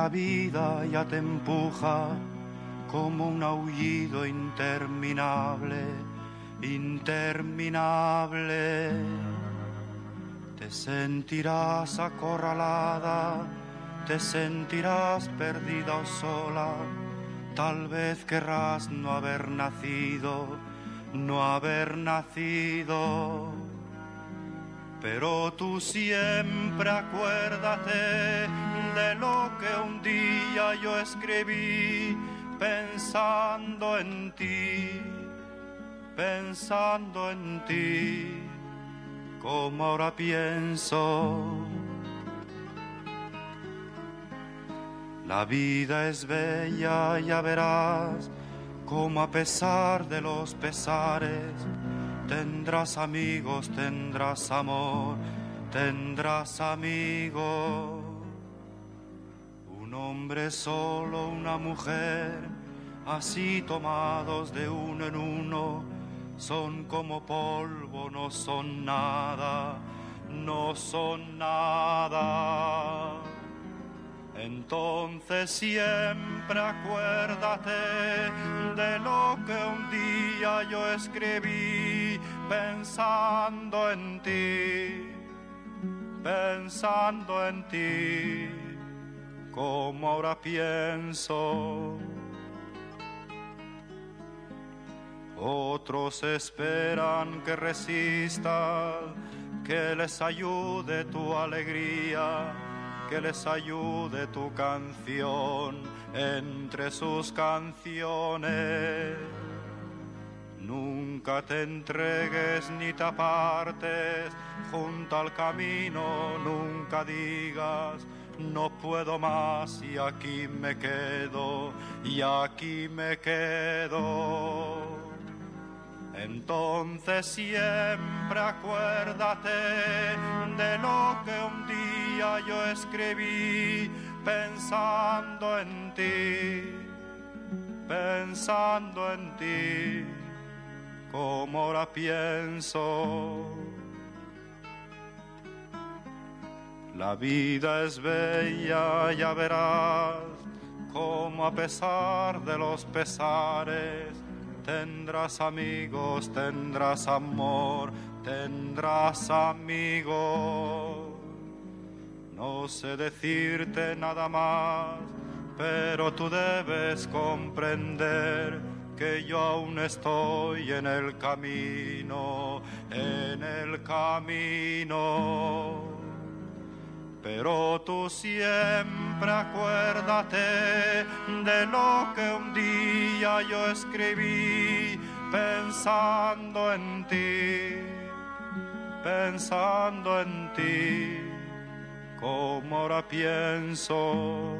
La vida ya te empuja como un aullido interminable, interminable. Te sentirás acorralada, te sentirás perdida o sola, tal vez querrás no haber nacido, no haber nacido pero tú siempre acuérdate de lo que un día yo escribí pensando en ti, pensando en ti, como ahora pienso. La vida es bella, ya verás, como a pesar de los pesares, Tendrás amigos, tendrás amor, tendrás amigos. Un hombre solo, una mujer, así tomados de uno en uno, son como polvo, no son nada, no son nada. Entonces siempre acuérdate de lo que un día yo escribí pensando en ti, pensando en ti, como ahora pienso. Otros esperan que resistas, que les ayude tu alegría que les ayude tu canción entre sus canciones. Nunca te entregues ni te apartes junto al camino, nunca digas no puedo más y aquí me quedo, y aquí me quedo. Entonces siempre acuérdate de lo que un día yo escribí pensando en ti, pensando en ti, como ahora pienso. La vida es bella, ya verás, como a pesar de los pesares, Tendrás amigos, tendrás amor, tendrás amigos. No sé decirte nada más, pero tú debes comprender que yo aún estoy en el camino, en el camino. Pero tú siempre acuérdate de lo que un día yo escribí pensando en ti, pensando en ti, como ahora pienso.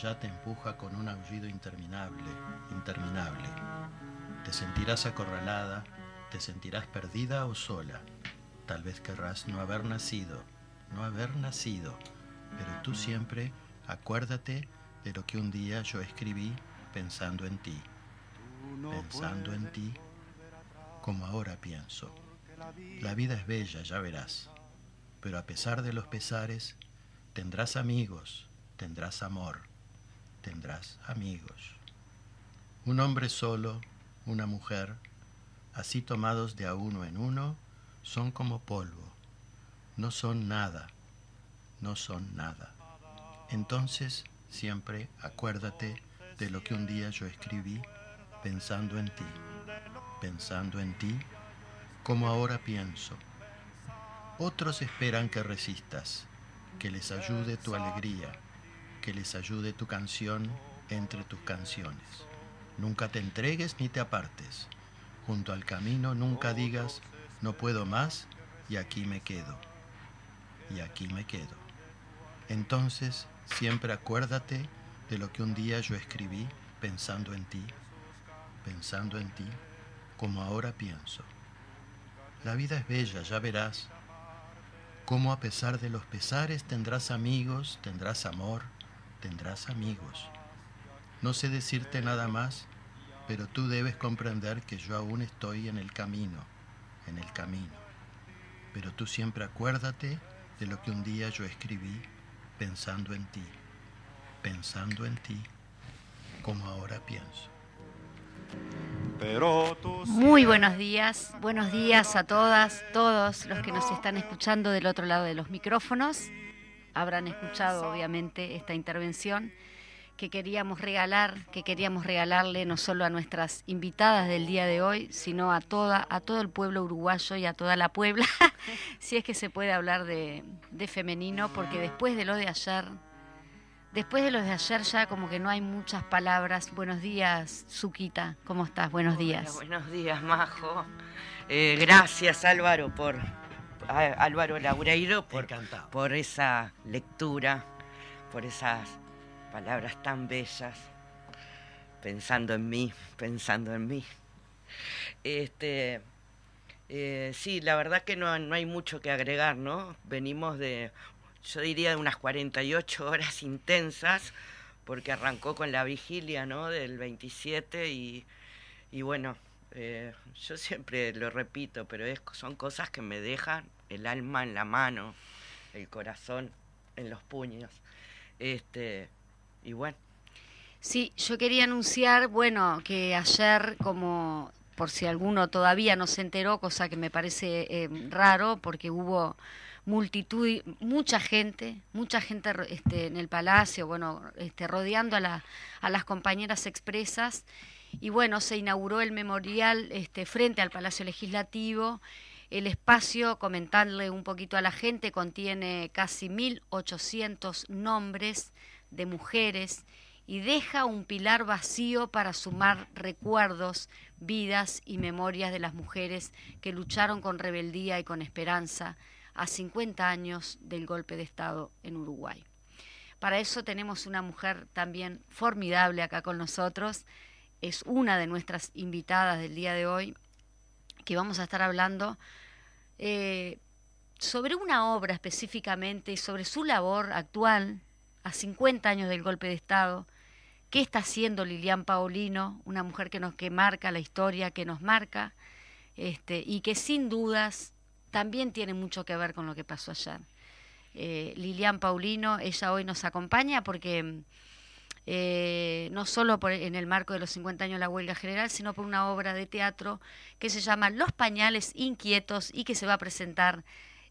Ya te empuja con un aullido interminable, interminable. Te sentirás acorralada, te sentirás perdida o sola. Tal vez querrás no haber nacido, no haber nacido, pero tú siempre acuérdate de lo que un día yo escribí pensando en ti, pensando en ti como ahora pienso. La vida es bella, ya verás, pero a pesar de los pesares, Tendrás amigos, tendrás amor, tendrás amigos. Un hombre solo, una mujer, así tomados de a uno en uno, son como polvo, no son nada, no son nada. Entonces siempre acuérdate de lo que un día yo escribí pensando en ti, pensando en ti como ahora pienso. Otros esperan que resistas, que les ayude tu alegría, que les ayude tu canción entre tus canciones. Nunca te entregues ni te apartes. Junto al camino nunca digas, no puedo más y aquí me quedo. Y aquí me quedo. Entonces, siempre acuérdate de lo que un día yo escribí pensando en ti, pensando en ti, como ahora pienso. La vida es bella, ya verás, cómo a pesar de los pesares tendrás amigos, tendrás amor, tendrás amigos. No sé decirte nada más, pero tú debes comprender que yo aún estoy en el camino, en el camino. Pero tú siempre acuérdate de lo que un día yo escribí pensando en ti, pensando en ti, como ahora pienso. Muy buenos días, buenos días a todas, todos los que nos están escuchando del otro lado de los micrófonos. Habrán escuchado obviamente esta intervención que queríamos regalar, que queríamos regalarle no solo a nuestras invitadas del día de hoy, sino a toda, a todo el pueblo uruguayo y a toda la Puebla, si es que se puede hablar de, femenino, porque después de lo de ayer, después de lo de ayer ya como que no hay muchas palabras. Buenos días, Suquita, ¿cómo estás? Buenos días. buenos días, Majo. Eh, gracias, Álvaro, por Álvaro Laureiro por, por esa lectura, por esas palabras tan bellas, pensando en mí, pensando en mí. Este, eh, sí, la verdad que no, no, hay mucho que agregar, ¿no? Venimos de, yo diría, de unas 48 horas intensas, porque arrancó con la vigilia, ¿no? Del 27 y, y bueno, eh, yo siempre lo repito, pero es, son cosas que me dejan el alma en la mano, el corazón en los puños. Este, y bueno. Sí, yo quería anunciar, bueno, que ayer, como por si alguno todavía no se enteró, cosa que me parece eh, raro, porque hubo multitud, mucha gente, mucha gente este, en el palacio, bueno, este, rodeando a, la, a las compañeras expresas. Y bueno, se inauguró el memorial este, frente al Palacio Legislativo. El espacio, comentarle un poquito a la gente, contiene casi 1.800 nombres de mujeres y deja un pilar vacío para sumar recuerdos, vidas y memorias de las mujeres que lucharon con rebeldía y con esperanza a 50 años del golpe de Estado en Uruguay. Para eso tenemos una mujer también formidable acá con nosotros, es una de nuestras invitadas del día de hoy, que vamos a estar hablando eh, sobre una obra específicamente y sobre su labor actual a 50 años del golpe de Estado. ¿Qué está haciendo Lilian Paulino, una mujer que nos que marca la historia, que nos marca, este, y que sin dudas también tiene mucho que ver con lo que pasó ayer? Eh, Lilian Paulino, ella hoy nos acompaña porque eh, no solo por, en el marco de los 50 años de la huelga general, sino por una obra de teatro que se llama Los pañales inquietos y que se va a presentar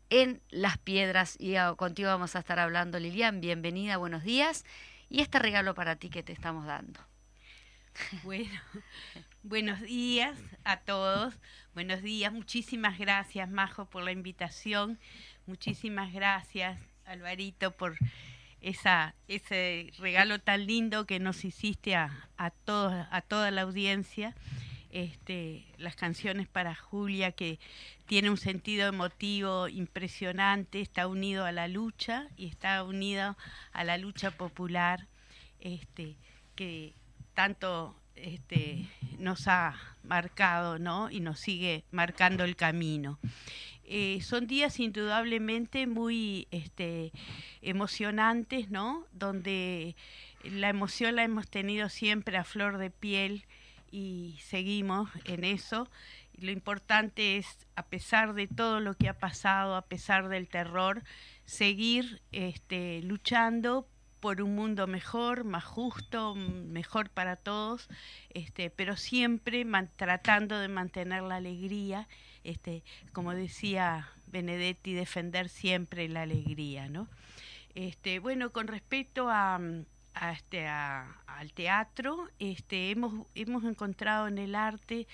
en Las Piedras y contigo vamos a estar hablando. Lilian, bienvenida, buenos días. Y este regalo para ti que te estamos dando. Bueno, buenos días a todos. Buenos días, muchísimas gracias Majo por la invitación. Muchísimas gracias Alvarito por esa, ese regalo tan lindo que nos hiciste a, a, todos, a toda la audiencia este, las canciones para Julia, que tiene un sentido emotivo impresionante, está unido a la lucha y está unido a la lucha popular, este, que tanto este, nos ha marcado ¿no? y nos sigue marcando el camino. Eh, son días indudablemente muy este, emocionantes, ¿no? donde la emoción la hemos tenido siempre a flor de piel y seguimos en eso. Lo importante es, a pesar de todo lo que ha pasado, a pesar del terror, seguir este, luchando por un mundo mejor, más justo, mejor para todos, este, pero siempre tratando de mantener la alegría, este, como decía Benedetti, defender siempre la alegría, ¿no? Este, bueno, con respecto a, este, al teatro, este, hemos, hemos encontrado en el arte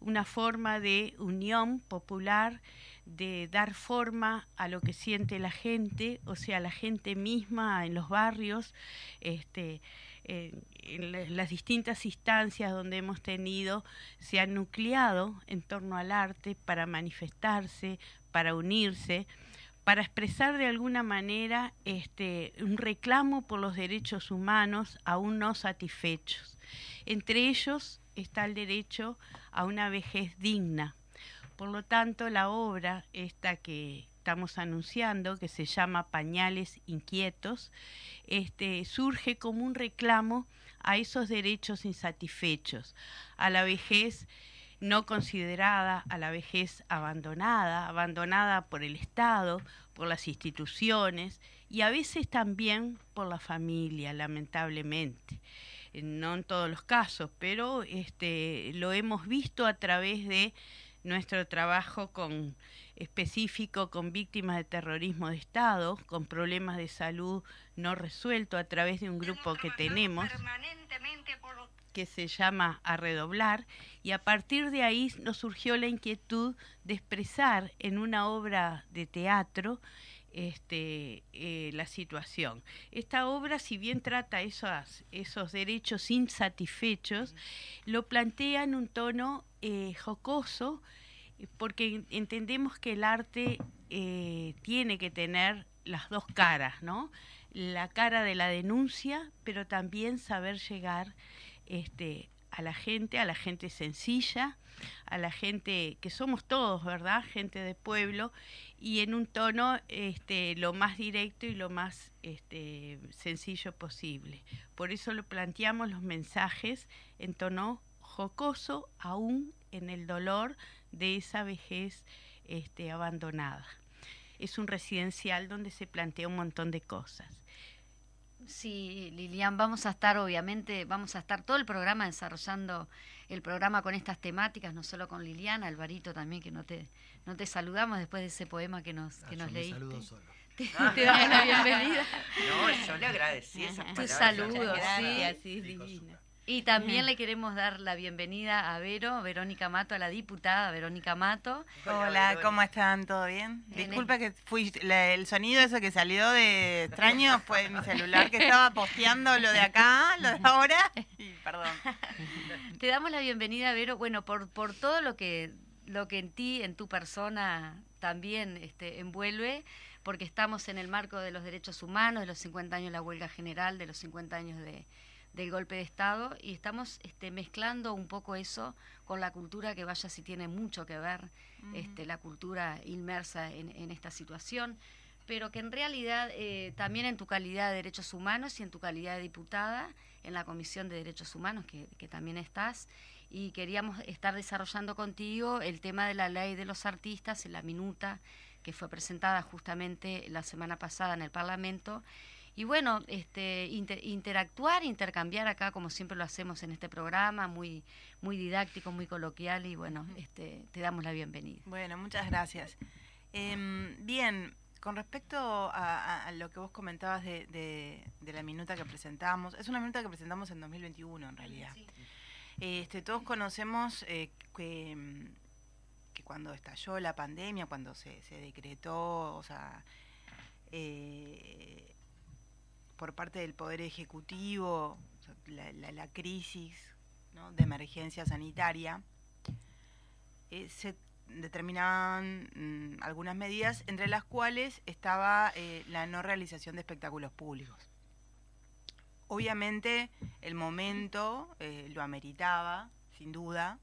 una forma de unión popular, de dar forma a lo que siente la gente, o sea, la gente misma en los barrios, este, en las distintas instancias donde hemos tenido, se han nucleado en torno al arte para manifestarse, para unirse para expresar de alguna manera este, un reclamo por los derechos humanos aún no satisfechos. Entre ellos está el derecho a una vejez digna. Por lo tanto, la obra esta que estamos anunciando, que se llama Pañales Inquietos, este, surge como un reclamo a esos derechos insatisfechos, a la vejez no considerada, a la vejez abandonada, abandonada por el Estado, por las instituciones y a veces también por la familia, lamentablemente. Eh, no en todos los casos, pero este, lo hemos visto a través de nuestro trabajo con específico con víctimas de terrorismo de Estado, con problemas de salud no resueltos a través de un grupo que tenemos que se llama A Redoblar, y a partir de ahí nos surgió la inquietud de expresar en una obra de teatro este, eh, la situación. Esta obra, si bien trata esos, esos derechos insatisfechos, lo plantea en un tono eh, jocoso, porque entendemos que el arte eh, tiene que tener las dos caras, ¿no? La cara de la denuncia, pero también saber llegar este, a la gente, a la gente sencilla, a la gente que somos todos, ¿verdad? Gente de pueblo, y en un tono este, lo más directo y lo más este, sencillo posible. Por eso lo planteamos los mensajes en tono jocoso, aún en el dolor de esa vejez este, abandonada. Es un residencial donde se plantea un montón de cosas. Sí, Lilian, vamos a estar, obviamente, vamos a estar todo el programa desarrollando el programa con estas temáticas, no solo con Liliana, Alvarito también, que no te, no te saludamos después de ese poema que nos, que ah, nos leíste. Saludo solo. Te, damos la bienvenida. No, yo le agradecí esas palabras. Tu saludo, sí, sí, divina. Y también le queremos dar la bienvenida a Vero, Verónica Mato, a la diputada Verónica Mato. Hola, ¿cómo están? ¿Todo bien? Disculpa que fui el sonido ese que salió de extraño fue mi celular que estaba posteando lo de acá, lo de ahora. Y perdón. Te damos la bienvenida, Vero, bueno, por, por todo lo que, lo que en ti, en tu persona también este, envuelve porque estamos en el marco de los derechos humanos, de los 50 años de la huelga general, de los 50 años de, del golpe de Estado y estamos este, mezclando un poco eso con la cultura que vaya si tiene mucho que ver, este, la cultura inmersa en, esta situación, pero que en realidad eh, también en tu calidad de derechos humanos y en tu calidad de diputada en la Comisión de Derechos Humanos, que, que también estás, y queríamos estar desarrollando contigo el tema de la ley de los artistas en la minuta que fue presentada justamente la semana pasada en el Parlamento y bueno, este, interactuar, intercambiar acá, como siempre lo hacemos en este programa, muy, muy didáctico, muy coloquial, y bueno, este, te damos la bienvenida. Bueno, muchas gracias. Em, bien, con respecto a, lo que vos comentabas de, de, la minuta que presentamos, es una minuta que presentamos en 2021 en realidad. Este, todos conocemos eh, que, que, cuando estalló la pandemia, cuando se, se decretó, o sea, eh, por parte del Poder Ejecutivo, la, crisis de emergencia sanitaria, eh, se determinaban mm, algunas medidas, entre las cuales estaba eh, la no realización de espectáculos públicos. Obviamente el momento eh, lo ameritaba, sin duda,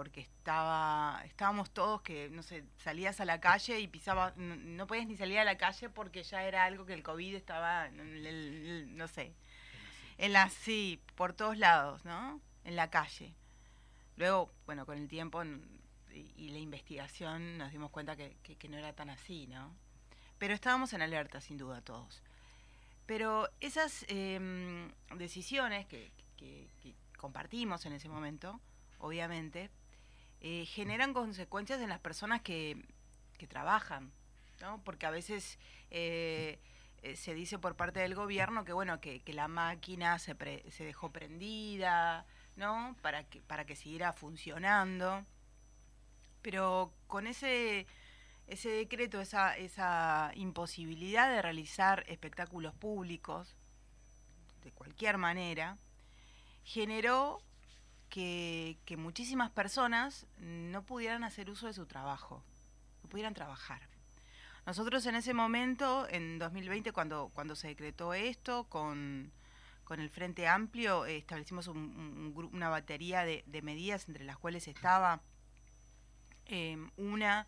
porque estaba estábamos todos que no sé salías a la calle y pisabas no, podías ni salir a la calle porque ya era algo que el covid estaba no sé. En la sí por todos lados no en la calle. Luego bueno con el tiempo y, la investigación nos dimos cuenta que, no era tan así no pero estábamos en alerta sin duda todos. Pero esas em, decisiones que compartimos en ese momento obviamente eh, generan consecuencias en las personas que, trabajan, ¿no? Porque a veces eh, eh, se dice por parte del gobierno que bueno que, la máquina se, se dejó prendida no para que para que siguiera funcionando pero con ese ese decreto esa esa imposibilidad de realizar espectáculos públicos de cualquier manera generó que, muchísimas personas no pudieran hacer uso de su trabajo no pudieran trabajar. Nosotros en ese momento, en 2020, cuando, cuando se decretó esto, con, el Frente Amplio, eh, establecimos una batería de, medidas entre las cuales estaba em, una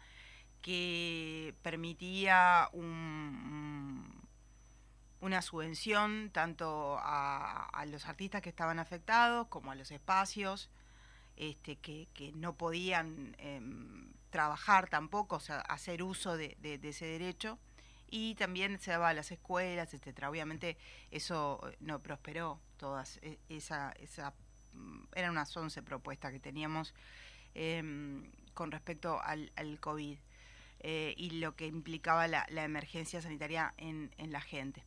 que permitía una subvención tanto a, los artistas que estaban afectados como a los espacios este, que, no podían em, trabajar tampoco, o sea, hacer uso de, ese derecho. Y también se daba a las escuelas, etcétera. Obviamente eso eh, no prosperó, todas. E, esa, esa, mm, eran unas 11 propuestas que teníamos em, con respecto al, COVID eh, y lo que implicaba la, emergencia sanitaria en la gente.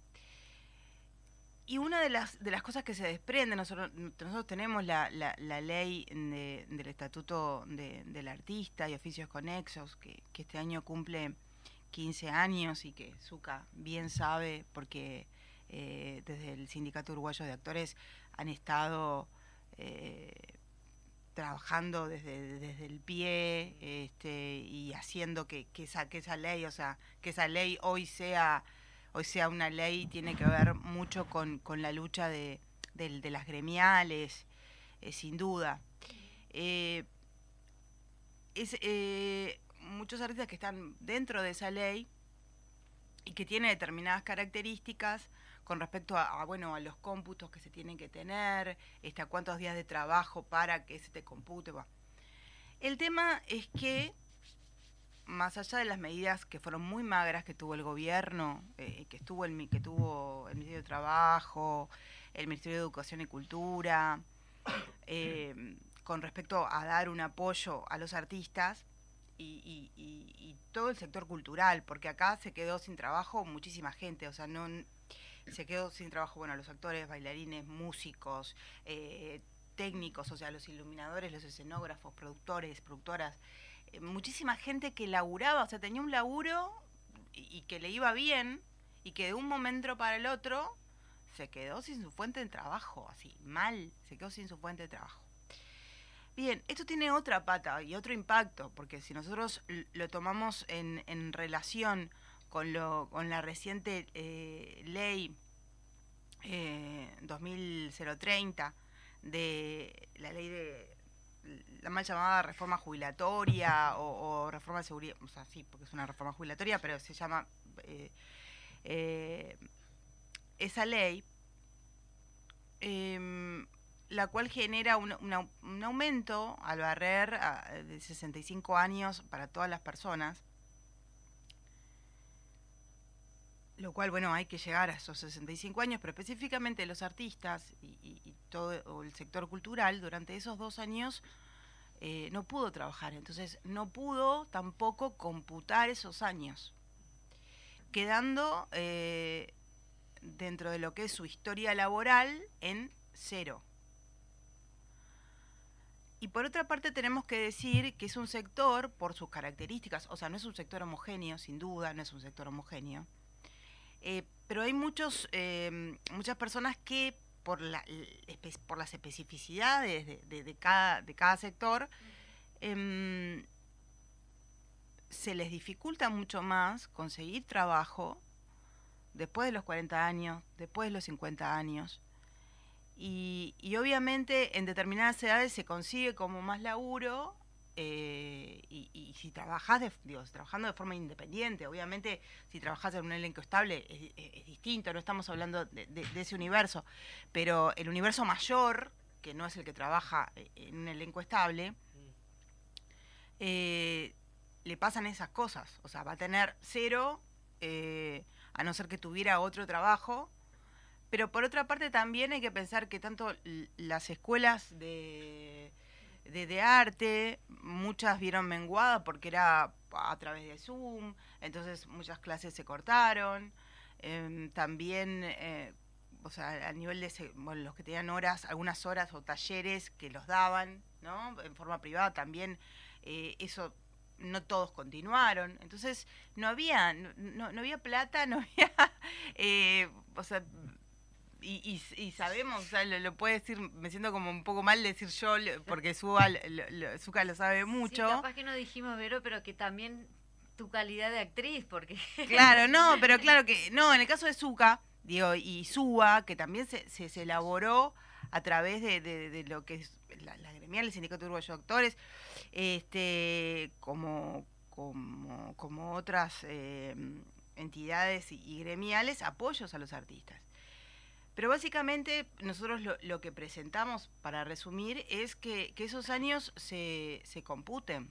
Y una de las, de las cosas que se desprende, nosotros, nosotros tenemos la, la, ley del Estatuto del Artista y Oficios Conexos, que, este año cumple 15 años y que Zuka bien sabe, porque eh, desde el Sindicato Uruguayo de Actores han estado eh, trabajando desde, desde el pie este, y haciendo que, que, esa, que esa ley, o sea, que esa ley hoy sea hoy sea una ley, tiene que ver mucho con, la lucha de, las gremiales, eh, sin duda. Eh, es, eh, muchos artistas que están dentro de esa ley y que tiene determinadas características con respecto a, bueno a los cómputos que se tienen que tener, este, cuántos días de trabajo para que se te compute. El tema es que más allá de las medidas que fueron muy magras que tuvo el gobierno, eh, que estuvo el que tuvo el Ministerio de Trabajo, el Ministerio de Educación y Cultura, eh, con respecto a dar un apoyo a los artistas y, todo el sector cultural, porque acá se quedó sin trabajo muchísima gente, o sea, no se quedó sin trabajo, bueno, los actores, bailarines, músicos, eh, técnicos, o sea, los iluminadores, los escenógrafos, productores, productoras. Eh, muchísima gente que laburaba, o sea, tenía un laburo y, que le iba bien y que de un momento para el otro se quedó sin su fuente de trabajo, así, mal, se quedó sin su fuente de trabajo. Bien, esto tiene otra pata y otro impacto, porque si nosotros lo tomamos en, relación con, lo, con la reciente eh, ley eh, 2030 de la ley de la mal llamada reforma jubilatoria o, reforma de seguridad, o sea, sí, porque es una reforma jubilatoria, pero se llama eh, eh, esa ley, em, la cual genera un, aumento al barrer de 65 años para todas las personas, lo cual, bueno, hay que llegar a esos 65 años, pero específicamente los artistas y, todo el sector cultural, durante esos dos años eh, no pudo trabajar, entonces no pudo tampoco computar esos años, quedando eh, dentro de lo que es su historia laboral en cero. Y por otra parte tenemos que decir que es un sector, por sus características, o sea, no es un sector homogéneo, sin duda, no es un sector homogéneo, eh, pero hay muchos, eh, muchas personas que por, la, por las especificidades de, cada, de cada sector, em, se les dificulta mucho más conseguir trabajo después de los 40 años, después de los 50 años. Y, y obviamente en determinadas edades se consigue como más laburo eh, y, si trabajas de, trabajando de forma independiente, obviamente si trabajas en un elenco estable es, distinto, no estamos hablando de, ese universo, pero el universo mayor, que no es el que trabaja eh, en un elenco estable, eh, le pasan esas cosas, o sea, va a tener cero, a no ser que tuviera otro trabajo, pero por otra parte también hay que pensar que tanto las escuelas de de, arte, muchas vieron menguada porque era a través de Zoom, entonces muchas clases se cortaron. em, también, eh, o sea, a nivel de bueno, los que tenían horas, algunas horas o talleres que los daban, ¿no? En forma privada también, eh, eso no todos continuaron. Entonces, no había, no, no había plata, no había, eh, o sea, y, y, sabemos, o sea, lo, puede decir, me siento como un poco mal decir yo, porque Zuka lo, lo, sabe mucho. Sí, capaz que no dijimos, Vero, pero que también tu calidad de actriz, porque... Claro, no, pero claro que, no, en el caso de Zuka, digo, y Suba, que también se, se, elaboró a través de, de, lo que es la, la, gremial, el Sindicato Uruguayo de Actores, este, como, como, como otras eh, entidades y gremiales, apoyos a los artistas. Pero básicamente nosotros lo, que presentamos, para resumir, es que, esos años se, se computen,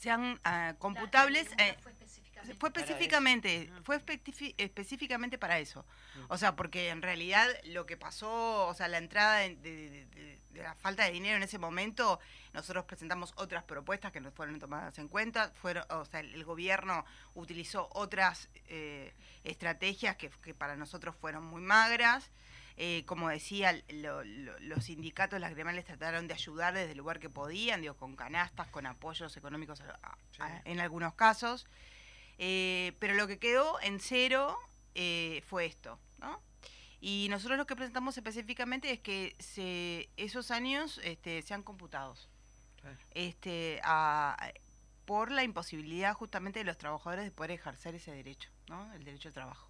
sean ah, computables. Eh, fue específicamente, fue específicamente para eso. O sea, porque en realidad lo que pasó, o sea, la entrada de, la falta de dinero en ese momento, nosotros presentamos otras propuestas que no fueron tomadas en cuenta. Fueron, o sea, el, gobierno utilizó otras eh, estrategias que, para nosotros fueron muy magras. Eh, como decía, los sindicatos, las gremiales trataron de ayudar desde el lugar que podían, digo, con canastas, con apoyos económicos en algunos casos. Eh, pero lo que quedó en cero fue esto, ¿no? Y nosotros lo que presentamos específicamente es que se, esos años este, sean computados. Este, por la imposibilidad justamente de los trabajadores de poder ejercer ese derecho, ¿no? El derecho al trabajo.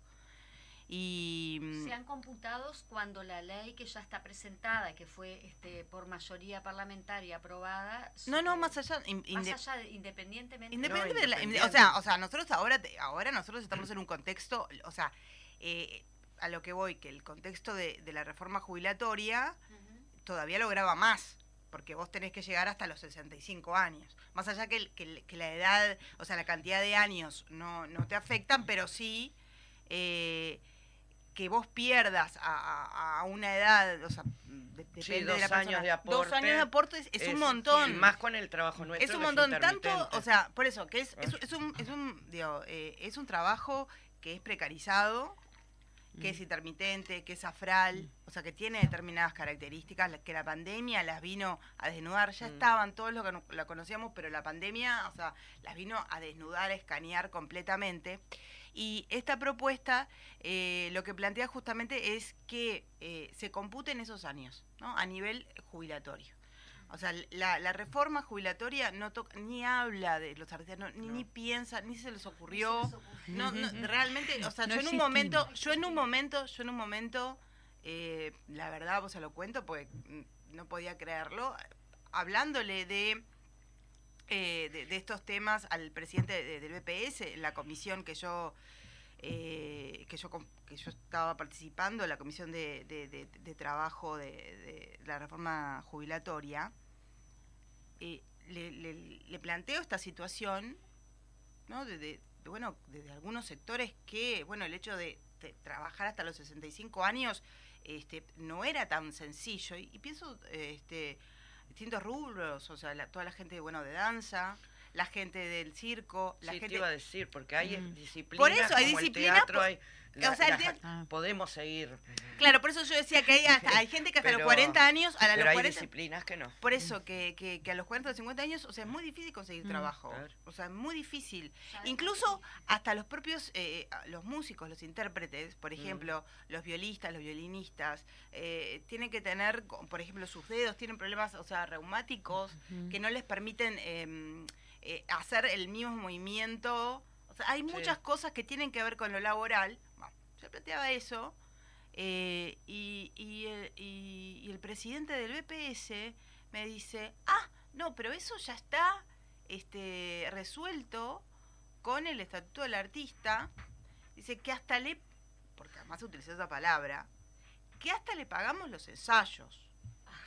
Y mm, sean computados cuando la ley que ya está presentada, que fue este, por mayoría parlamentaria aprobada. No, no, más allá, independientemente. Independientemente, o sea, o sea, nosotros ahora, ahora nosotros estamos en un contexto, o sea, eh, a lo que voy, que el contexto de, la reforma jubilatoria todavía lograba más porque vos tenés que llegar hasta los 65 años. Más allá que, que, que, la edad, o sea, la cantidad de años no, no te afectan, pero sí eh, que vos pierdas a, una edad, o sea, depende de la años de aporte. Dos años de aporte es, un montón. más con el trabajo nuestro. Es un montón, tanto, o sea, por eso, que es, es, un, es, un, digo, eh, es un trabajo que es precarizado, que es mm. intermitente, que es afral, mm. o sea, que tiene determinadas características, que la pandemia las vino a desnudar, ya mm. estaban todos los que la conocíamos, pero la pandemia, o sea, las vino a desnudar, a escanear completamente. Y esta propuesta eh, lo que plantea justamente es que eh, se computen esos años, ¿no? A nivel jubilatorio. O sea, la, reforma jubilatoria no ni habla de los artistas, ni, ni piensa, ni se les ocurrió. No, realmente, o sea, yo en un momento, yo en un momento, yo en un momento, eh, la verdad, vos se lo cuento, porque no podía creerlo, hablándole de eh, de, estos temas al presidente del BPS, en la comisión que yo, eh, que yo, que yo estaba participando, la comisión de, de trabajo de, la reforma jubilatoria, eh, le, planteo esta situación, ¿no? De, bueno, desde algunos sectores que, bueno, el hecho de, trabajar hasta los 65 años este, no era tan sencillo. Y, y pienso, este, distintos rubros, o sea, toda la gente bueno de danza, la gente del circo, la gente te iba a decir porque hay disciplinas Por eso hay disciplinas, hay o sea, ah. podemos seguir. Claro, por eso yo decía que hay, hay gente que hasta los 40 años, a los hay disciplinas que no. Por eso, que, que, a los 40 o 50 años, o sea, es muy difícil conseguir mm, trabajo. O sea, es muy difícil. Incluso hasta los propios, eh, los músicos, los intérpretes, por mm. ejemplo, los violistas, los violinistas, eh, tienen que tener, por ejemplo, sus dedos, tienen problemas, o sea, reumáticos, que no les permiten em, eh, hacer el mismo movimiento. O sea, hay muchas cosas que tienen que ver con lo laboral se planteaba eso, eh, y, y, el, presidente del BPS me dice, ah, no, pero eso ya está este, resuelto con el Estatuto del Artista. Dice que hasta le, porque además utilizó esa palabra, que hasta le pagamos los ensayos.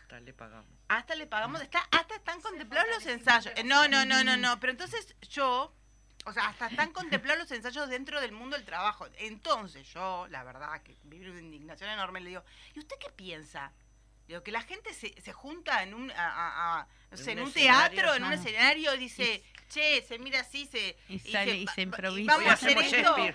Hasta le pagamos. Hasta le pagamos, está, hasta están contemplados los ensayos. No, no, no, no, no. Pero entonces yo o sea, hasta están contemplados los ensayos dentro del mundo del trabajo. Entonces yo, la verdad, que viví una indignación enorme, le digo, ¿y usted qué piensa? Digo, que la gente se, se junta en un, en, un, teatro, en un escenario, y dice, che, se mira así, se... Y sale y se improvisa. Vamos a hacer esto.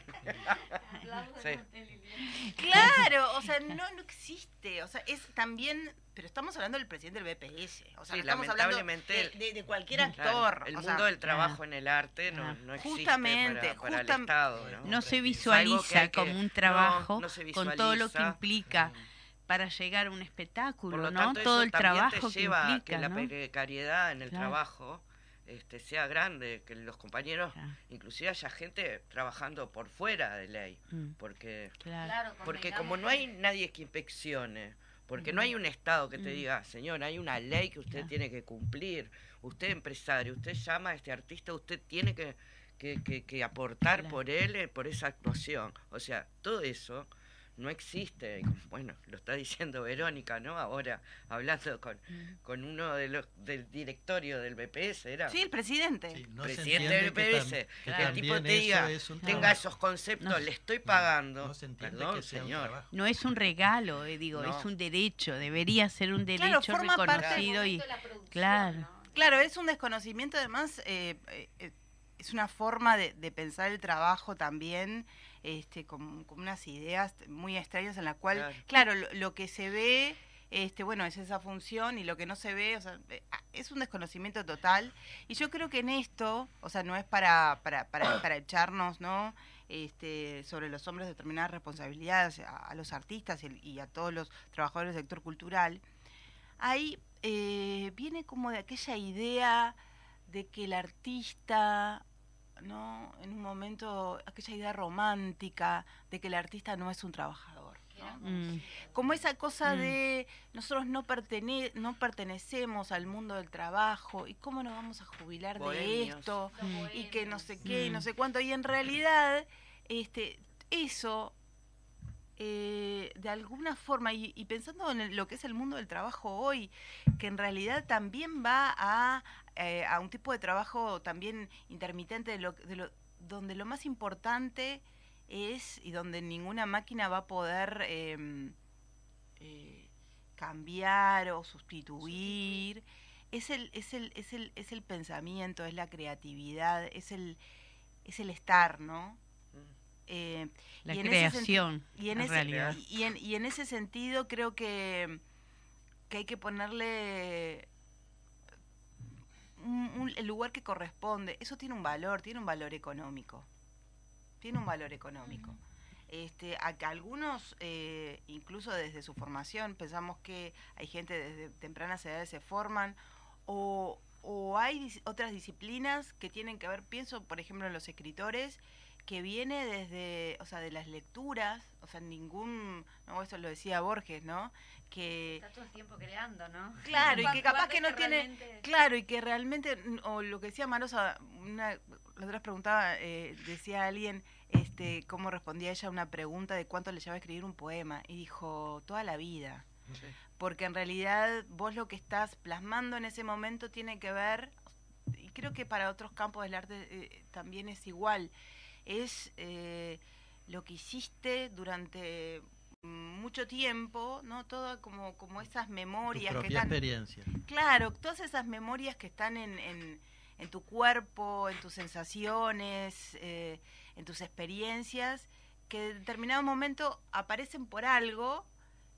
Claro, o sea, no, no existe. O sea, es también pero estamos hablando del presidente del BPS. O sea, estamos lamentablemente, de, de, cualquier actor. el mundo del trabajo en el arte no, no existe justamente, para, el Estado. ¿no? no se visualiza como un trabajo con todo lo que implica. Mm. Para llegar a un espectáculo, ¿no? Todo el trabajo que lleva que la precariedad en el trabajo este, sea grande, que los compañeros, inclusive haya gente trabajando por fuera de ley, mm. porque, porque como no hay nadie que inspeccione, porque no hay un Estado que te mm. diga, señor, hay una ley que usted tiene que cumplir, usted empresario, usted llama a este artista, usted tiene que, que, que, aportar por él, eh, por esa actuación. O sea, todo eso no existe. Bueno, lo está diciendo Verónica, ¿no? Ahora, hablando con, con uno de los del directorio del BPS, ¿era? Sí, el presidente. presidente del BPS. Que, el tipo te diga, tenga esos conceptos, le estoy pagando. Perdón, señor. No es un regalo, eh, digo, es un derecho, debería ser un derecho reconocido y... Claro. Claro, es un desconocimiento, además, eh, eh, es una forma de, de pensar el trabajo también este, con, unas ideas muy extrañas en la cual, claro, lo, que se ve, este, bueno, es esa función y lo que no se ve, o sea, eh, ah, es un desconocimiento total. Y yo creo que en esto, o sea, no es para, para, para, echarnos, ¿no? Este, sobre los hombres determinadas responsabilidades a, los artistas y, a todos los trabajadores del sector cultural, ahí eh, viene como de aquella idea de que el artista ¿no? En un momento, aquella idea romántica de que el artista no es un trabajador. Mm. Como esa cosa mm. de nosotros no, pertene no pertenecemos al mundo del trabajo y cómo nos vamos a jubilar de esto y que no sé qué y no mm. sé cuánto. Y en realidad, este, eso eh, de alguna forma, y, pensando en lo que es el mundo del trabajo hoy, que en realidad también va a, eh, a un tipo de trabajo también intermitente, de lo, de lo, donde lo más importante es, y donde ninguna máquina va a poder em, eh, cambiar o sustituir, es el, es, el, es, el, es el pensamiento, es la creatividad, es el, es el estar, ¿no? Eh, la creación, y en, ese, Y, en, y en ese sentido creo que, que hay que ponerle un, el lugar que corresponde. Eso tiene un valor, tiene un valor económico. Tiene un valor económico. Este, a que algunos, eh, incluso desde su formación, pensamos que hay gente desde tempranas edades se forman, o, o hay otras disciplinas que tienen que ver, pienso por ejemplo en los escritores, que viene desde, o sea, de las lecturas, o sea, ningún, no, eso lo decía Borges, ¿no? Que está todo el tiempo creando, ¿no? Claro, y que capaz que no tiene, claro, y que realmente, o lo que decía Marosa, una, la otra preguntaba, eh, decía alguien, este, cómo respondía ella a una pregunta de cuánto le lleva a escribir un poema, y dijo, toda la vida. Porque en realidad vos lo que estás plasmando en ese momento tiene que ver, y creo que para otros campos del arte eh, también es igual, es eh, lo que hiciste durante mucho tiempo, ¿no? Todo como, como esas memorias que están... experiencia. Claro, todas esas memorias que están en, en, en tu cuerpo, en tus sensaciones, eh, en tus experiencias, que en determinado momento aparecen por algo,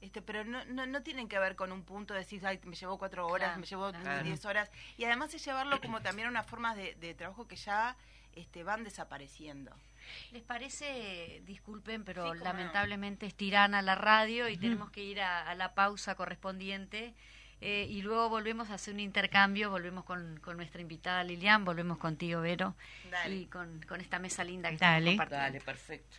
este, pero no, no, no, tienen que ver con un punto de decir, ay, me llevó cuatro horas, me llevó diez horas. Y además es llevarlo como también a una forma de, de trabajo que ya este, van desapareciendo. ¿Les parece, disculpen, pero lamentablemente es tirana la radio y tenemos que ir a, la pausa correspondiente? Eh, y luego volvemos a hacer un intercambio, volvemos con, nuestra invitada Lilian, volvemos contigo, Vero, y con, esta mesa linda que Dale. estamos Dale, perfecto.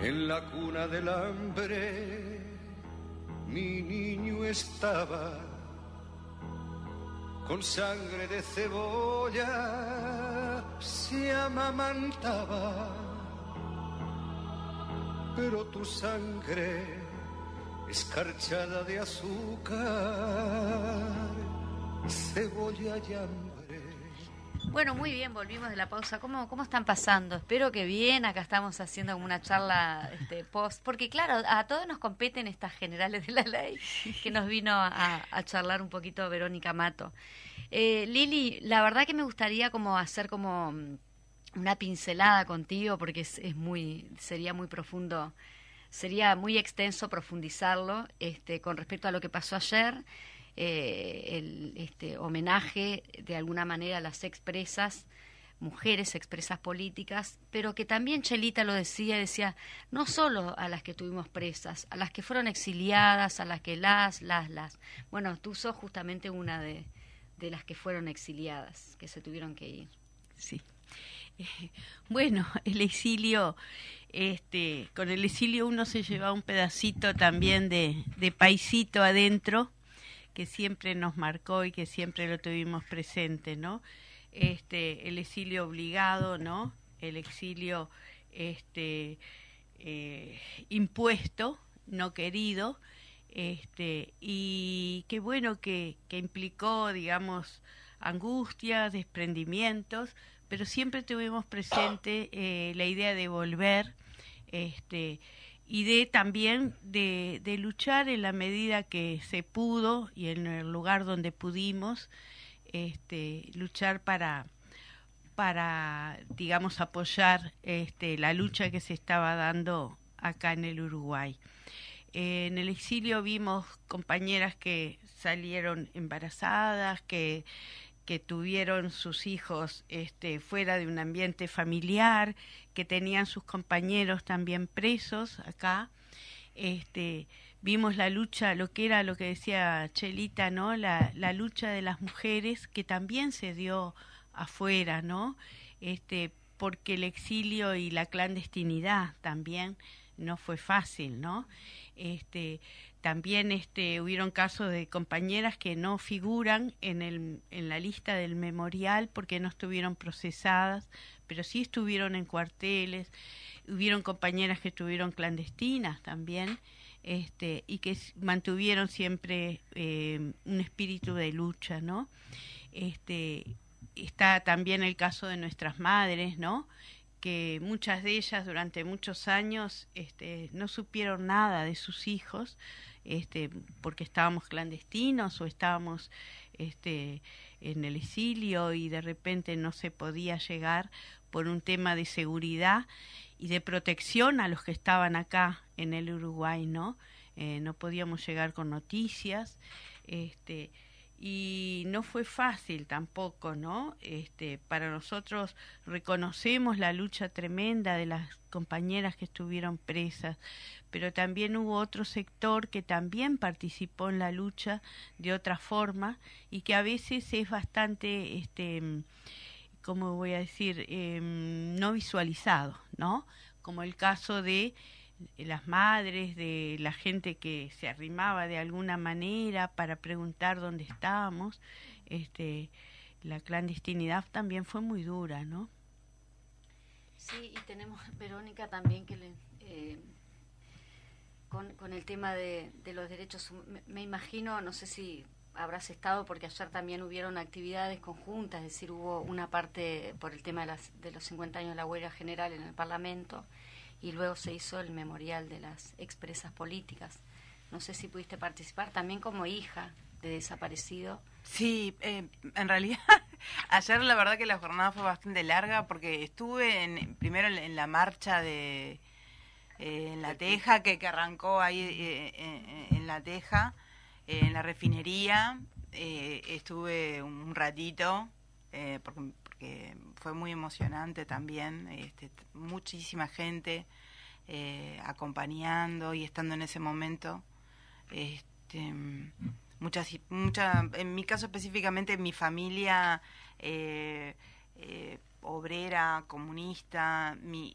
en la cuna del hambre mi niño estaba con sangre de cebolla se amamantaba, pero tu sangre escarchada de azúcar, cebolla y bueno, muy bien, volvimos de la pausa. ¿Cómo, cómo están pasando? Espero que bien. Acá estamos haciendo como una charla este, post. Porque, claro, a todos nos competen estas generales de la ley que nos vino a, charlar un poquito Verónica Mato. Eh, Lili, la verdad que me gustaría como hacer como una pincelada contigo porque es, es muy sería muy profundo sería muy extenso profundizarlo este con respecto a lo que pasó ayer eh, el este, homenaje de alguna manera a las expresas mujeres, expresas políticas, pero que también Chelita lo decía, decía, no solo a las que tuvimos presas, a las que fueron exiliadas, a las que las, las, las. Bueno, tú sos justamente una de, de las que fueron exiliadas, que se tuvieron que ir. Sí. Bueno, el exilio, este, con el exilio uno se lleva un pedacito también de, de paisito adentro que siempre nos marcó y que siempre lo tuvimos presente, ¿no? Este, el exilio obligado, ¿no? El exilio este, eh, impuesto, no querido, este, y qué bueno que, que implicó, digamos, angustias, desprendimientos, pero siempre tuvimos presente eh, la idea de volver, este, y de también de, luchar en la medida que se pudo y en el lugar donde pudimos este, luchar para para digamos apoyar este, la lucha que se estaba dando acá en el Uruguay. en el exilio vimos compañeras que salieron embarazadas, que que tuvieron sus hijos este, fuera de un ambiente familiar, que tenían sus compañeros también presos acá. Este, vimos la lucha, lo que era lo que decía Chelita, ¿no? La, la lucha de las mujeres que también se dio afuera, ¿no? Este, porque el exilio y la clandestinidad también no fue fácil, ¿no? Este, también este, hubieron casos de compañeras que no figuran en, el, en la lista del memorial porque no estuvieron procesadas, pero sí estuvieron en cuarteles. Hubieron compañeras que estuvieron clandestinas también este, y que mantuvieron siempre eh, un espíritu de lucha, ¿no? Este, está también el caso de nuestras madres, ¿no? que muchas de ellas durante muchos años este, no supieron nada de sus hijos este, porque estábamos clandestinos o estábamos este, en el exilio y de repente no se podía llegar por un tema de seguridad y de protección a los que estaban acá en el Uruguay, ¿no? Eh, no podíamos llegar con noticias, este, y no fue fácil tampoco, ¿no? Este, para nosotros reconocemos la lucha tremenda de las compañeras que estuvieron presas, pero también hubo otro sector que también participó en la lucha de otra forma y que a veces es bastante, este, ¿cómo voy a decir?, em, no visualizado, ¿no? Como el caso de las madres, de la gente que se arrimaba de alguna manera para preguntar dónde estábamos, este, la clandestinidad también fue muy dura, ¿no? Sí, y tenemos Verónica también que le, eh, con, con, el tema de, de los derechos, me, me, imagino, no sé si habrás estado, porque ayer también hubieron actividades conjuntas, es decir, hubo una parte por el tema de, las, de los 50 años de la huelga general en el Parlamento y luego se hizo el memorial de las expresas políticas. No sé si pudiste participar también como hija de desaparecido. Sí, eh, en realidad ayer la verdad que la jornada fue bastante larga porque estuve en, primero en, la marcha de eh, en la Teja que, que arrancó ahí eh, en la Teja, en la refinería, estuve un ratito porque que fue muy emocionante también, este, muchísima gente eh, acompañando y estando en ese momento. Este, en mi caso específicamente, mi familia, eh, eh, obrera, comunista, mi,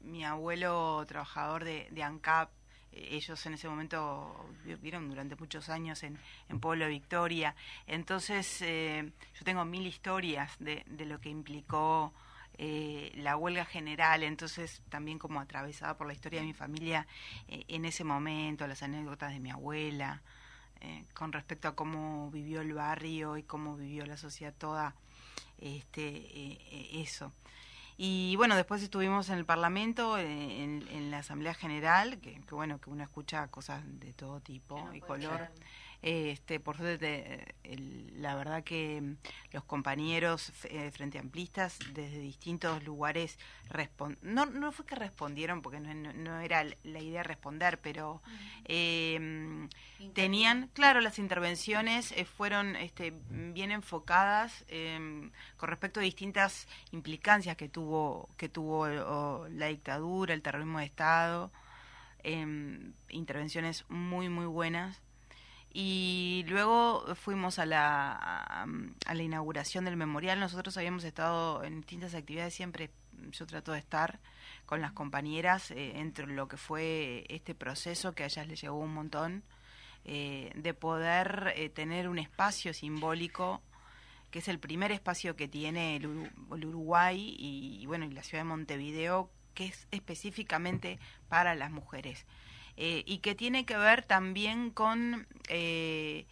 mi, abuelo trabajador de, de ANCAP, ellos en ese momento vivieron durante muchos años en, en Pueblo Victoria. Entonces, eh, yo tengo mil historias de, de lo que implicó eh, la huelga general, entonces también como atravesada por la historia de mi familia en ese momento, las anécdotas de mi abuela, con respecto a cómo vivió el barrio y cómo vivió la sociedad toda, este, eso. Y bueno, después estuvimos en el Parlamento, en, la Asamblea General, que, bueno, que uno escucha cosas de todo tipo y color. Este, por suerte, la verdad que los compañeros eh, frente amplistas desde distintos lugares no, no fue que respondieron porque no, no, era la idea responder, pero em, tenían, claro, las intervenciones eh, fueron este, bien enfocadas em, con respecto a distintas implicancias que tuvo que tuvo la dictadura, el terrorismo de Estado, em, intervenciones muy muy buenas y luego fuimos a la, a, la inauguración del memorial. Nosotros habíamos estado en distintas actividades, siempre yo trato de estar con las compañeras eh, entre lo que fue este proceso que a ellas les llevó un montón, eh, de poder eh, tener un espacio simbólico que es el primer espacio que tiene el, Uruguay y, bueno y la ciudad de Montevideo que es específicamente para las mujeres eh, y que tiene que ver también con eh,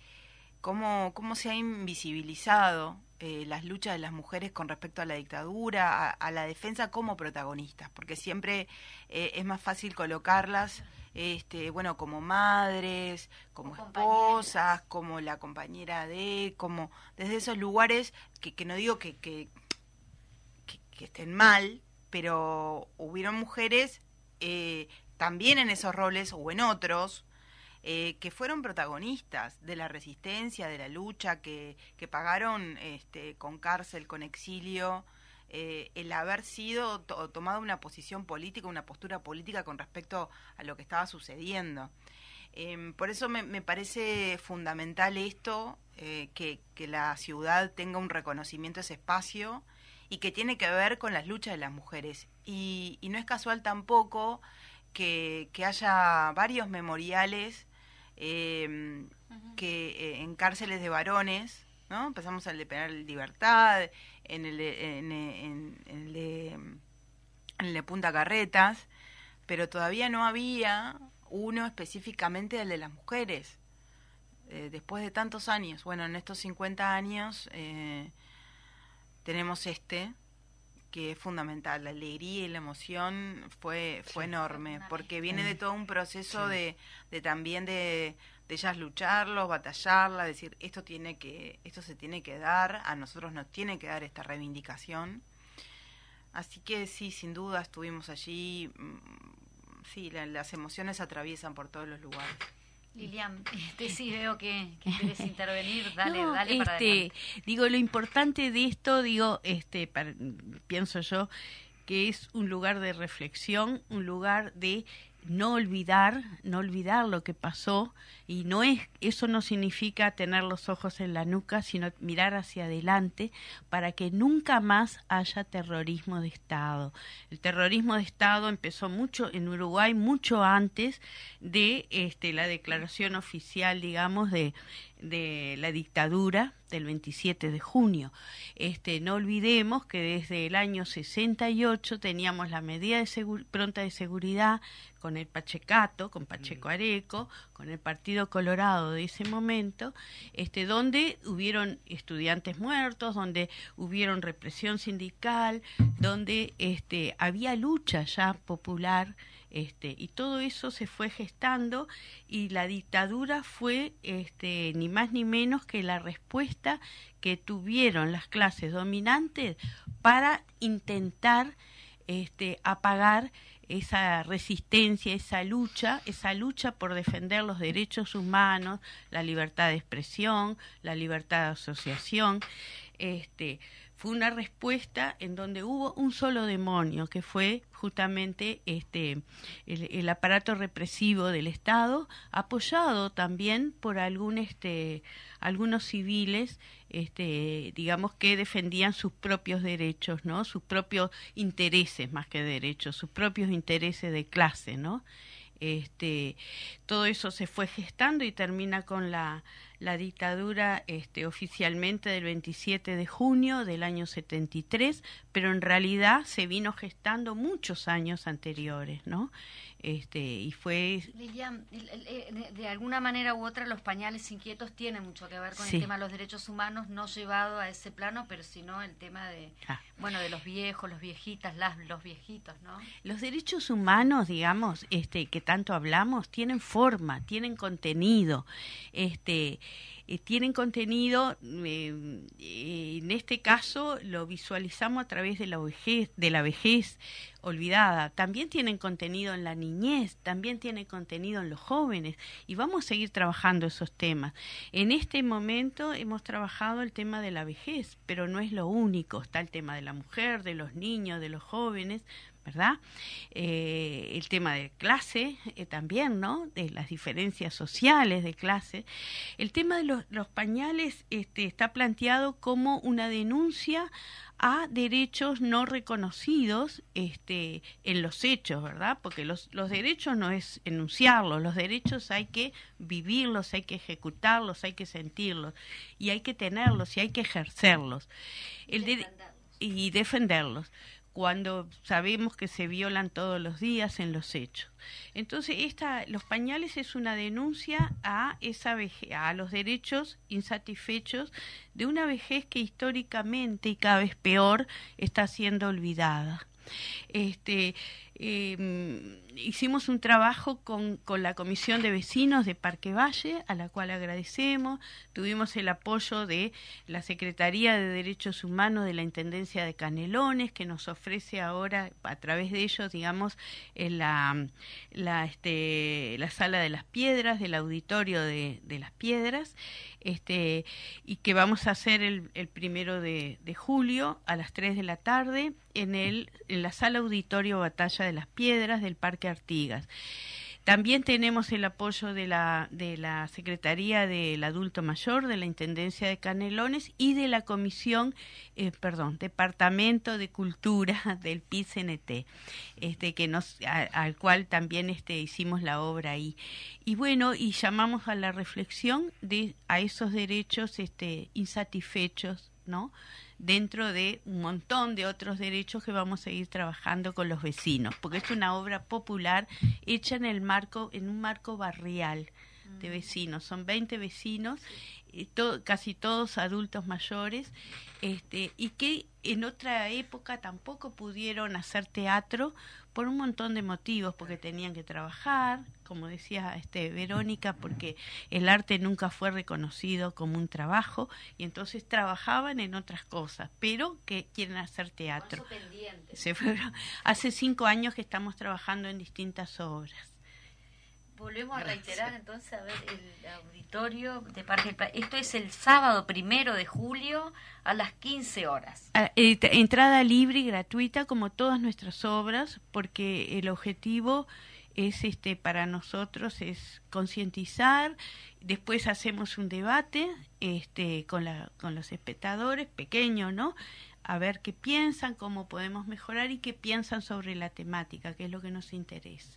cómo, cómo se ha invisibilizado eh, las luchas de las mujeres con respecto a la dictadura, a, la defensa como protagonistas, porque siempre es más fácil colocarlas, este, bueno, como madres, como, esposas, como la compañera de, como desde esos lugares que, que no digo que, que, que, estén mal, pero hubieron mujeres eh, también en esos roles o en otros, eh, que fueron protagonistas de la resistencia, de la lucha, que, que pagaron este, con cárcel, con exilio, eh, el haber sido tomado una posición política, una postura política con respecto a lo que estaba sucediendo. Em, por eso me, parece fundamental esto, eh, que, que, la ciudad tenga un reconocimiento a ese espacio y que tiene que ver con las luchas de las mujeres. Y, y no es casual tampoco que, haya varios memoriales em, que eh, en cárceles de varones, ¿no? Empezamos el de Penal Libertad, en el de, en, el de, Punta Carretas, pero todavía no había uno específicamente del de las mujeres. Eh, después de tantos años, bueno, en estos 50 años eh, tenemos este, que es fundamental. La alegría y la emoción fue, fue enorme, porque viene de todo un proceso de, de también de, de ellas lucharlo, batallarla, decir esto tiene que, esto se tiene que dar, a nosotros nos tiene que dar esta reivindicación. Así que sí, sin duda estuvimos allí, mm, sí, las emociones atraviesan por todos los lugares. Lilian, este sí veo que, quieres intervenir, dale, dale para este, Digo, lo importante de esto, digo, este, pienso yo, que es un lugar de reflexión, un lugar de no olvidar, no olvidar lo que pasó y no es eso no significa tener los ojos en la nuca, sino mirar hacia adelante para que nunca más haya terrorismo de Estado. El terrorismo de Estado empezó mucho en Uruguay mucho antes de este la declaración oficial, digamos, de de la dictadura del 27 de junio. Este, no olvidemos que desde el año 68 teníamos la medida de pronta de seguridad con el Pachecato, con Pacheco mm. Areco, con el Partido Colorado de ese momento, este, donde hubieron estudiantes muertos, donde hubieron represión sindical, donde este, había lucha ya popular este, y todo eso se fue gestando y la dictadura fue este, ni más ni menos que la respuesta que tuvieron las clases dominantes para intentar este, apagar esa resistencia, esa lucha, esa lucha por defender los derechos humanos, la libertad de expresión, la libertad de asociación. Este, fue una respuesta en donde hubo un solo demonio, que fue justamente este el, aparato represivo del Estado, apoyado también por algún este algunos civiles este, digamos que defendían sus propios derechos, ¿no? Sus propios intereses más que derechos, sus propios intereses de clase, ¿no? Este, todo eso se fue gestando y termina con la, la dictadura este, oficialmente del 27 de junio del año 73, pero en realidad se vino gestando muchos años anteriores, ¿no? Este y fue Lilian, de alguna manera u otra los pañales inquietos tienen mucho que ver con el tema de los derechos humanos no llevado a ese plano pero sino el tema de ah. bueno de los viejos los viejitas las los viejitos no los derechos humanos digamos este que tanto hablamos tienen forma tienen contenido este eh, tienen contenido, eh, en este caso lo visualizamos a través de la vejez, de la vejez olvidada. También tienen contenido en la niñez, también tienen contenido en los jóvenes y vamos a seguir trabajando esos temas. En este momento hemos trabajado el tema de la vejez, pero no es lo único. Está el tema de la mujer, de los niños, de los jóvenes, ¿verdad? Eh, el tema de clase eh, también, ¿no? De las diferencias sociales de clase. El tema de los, los pañales este, está planteado como una denuncia a derechos no reconocidos este, en los hechos, ¿verdad? Porque los, los derechos no es enunciarlos, los derechos hay que vivirlos, hay que ejecutarlos, hay que sentirlos, y hay que tenerlos y hay que ejercerlos. El y defenderlos cuando sabemos que se violan todos los días en los hechos. Entonces, esta, los pañales es una denuncia a, esa a los derechos insatisfechos de una vejez que históricamente y cada vez peor está siendo olvidada. Este, eh, hicimos un trabajo con, con, la Comisión de Vecinos de Parque Valle, a la cual agradecemos. Tuvimos el apoyo de la Secretaría de Derechos Humanos de la Intendencia de Canelones, que nos ofrece ahora, a través de ellos, digamos, en la, la, este, la Sala de las Piedras, del auditorio de, de las Piedras, este, y que vamos a hacer el, el primero de, de, julio a las 3 de la tarde en, el, en la Sala Auditorio Batalla de las Piedras del Parque Artigas. También tenemos el apoyo de la, de la Secretaría del Adulto Mayor, de la Intendencia de Canelones y de la Comisión, eh, perdón, Departamento de Cultura del PICNT, este, que nos, al cual también este, hicimos la obra ahí. Y bueno, y llamamos a la reflexión de, a esos derechos este, insatisfechos, ¿no? Dentro de un montón de otros derechos que vamos a ir trabajando con los vecinos, porque es una obra popular hecha en el marco, en un marco barrial de mm. vecinos. Son 20 vecinos, casi todos adultos mayores, este, y que en otra época tampoco pudieron hacer teatro por un montón de motivos, porque tenían que trabajar, como decía este Verónica, porque el arte nunca fue reconocido como un trabajo y entonces trabajaban en otras cosas, pero que quieren hacer teatro. Se hace cinco años que estamos trabajando en distintas obras. Volvemos a reiterar entonces a ver el auditorio de Parque Esto es el sábado primero de julio a las 15 horas. Ah, entrada libre y gratuita como todas nuestras obras porque el objetivo es este para nosotros es concientizar después hacemos un debate este con la con los espectadores pequeños no a ver qué piensan cómo podemos mejorar y qué piensan sobre la temática que es lo que nos interesa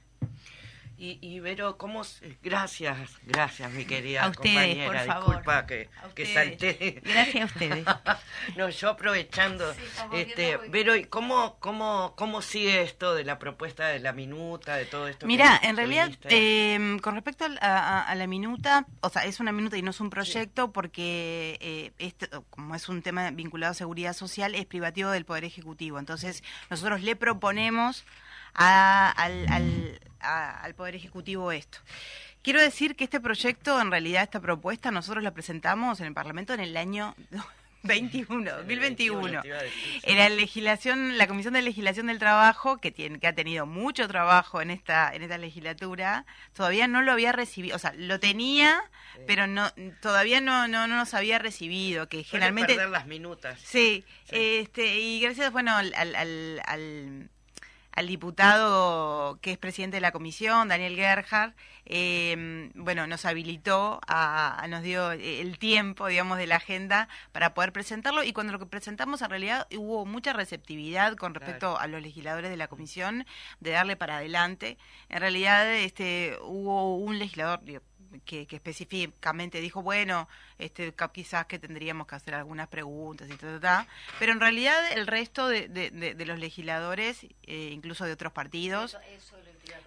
y, y Vero, ¿cómo? Gracias, gracias, mi querida a ustedes, Por favor. Disculpa que, que salté. Gracias a ustedes. no, yo aprovechando. este, Vero, ¿y cómo, cómo, cómo sigue esto de la propuesta de la minuta, de todo esto? Mira, en realidad, eh, con respecto a, la minuta, o sea, es una minuta y no es un proyecto porque, eh, este, como es un tema vinculado a seguridad social, es privativo del Poder Ejecutivo. Entonces, nosotros le proponemos al, al, Poder Ejecutivo esto. Quiero decir que este proyecto, en realidad esta propuesta, nosotros la presentamos en el Parlamento en el año 21, 2021. En la legislación, la Comisión de Legislación del Trabajo, que tiene, que ha tenido mucho trabajo en esta, en esta legislatura, todavía no lo había recibido, o sea, lo tenía, pero no, todavía no, no, no nos había recibido, que generalmente. perder las minutas. Sí, este, y gracias, bueno, al, al, al al diputado que es presidente de la comisión, Daniel Gerhard, eh, bueno, nos habilitó, a, nos dio el tiempo, digamos, de la agenda para poder presentarlo y cuando lo que presentamos en realidad hubo mucha receptividad con respecto a los legisladores de la comisión de darle para adelante. En realidad, este, hubo un legislador, que, específicamente dijo, bueno, este, quizás que tendríamos que hacer algunas preguntas y todo, pero en realidad el resto de, de, los legisladores, eh, incluso de otros partidos,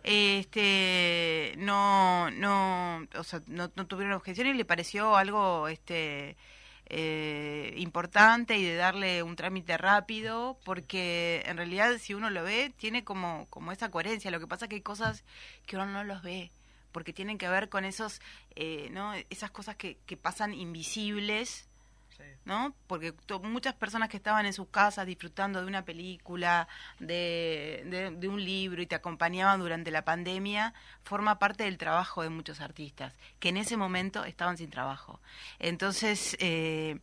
este, no, no, o sea, no, tuvieron objeción y le pareció algo, este, eh, importante y de darle un trámite rápido, porque en realidad si uno lo ve, tiene como, como esa coherencia. Lo que pasa es que hay cosas que uno no los ve porque tienen que ver con esos, eh, ¿no? esas cosas que, que pasan invisibles, ¿no? Porque muchas personas que estaban en sus casas disfrutando de una película, de, de, un libro y te acompañaban durante la pandemia, forma parte del trabajo de muchos artistas, que en ese momento estaban sin trabajo. Entonces, eh,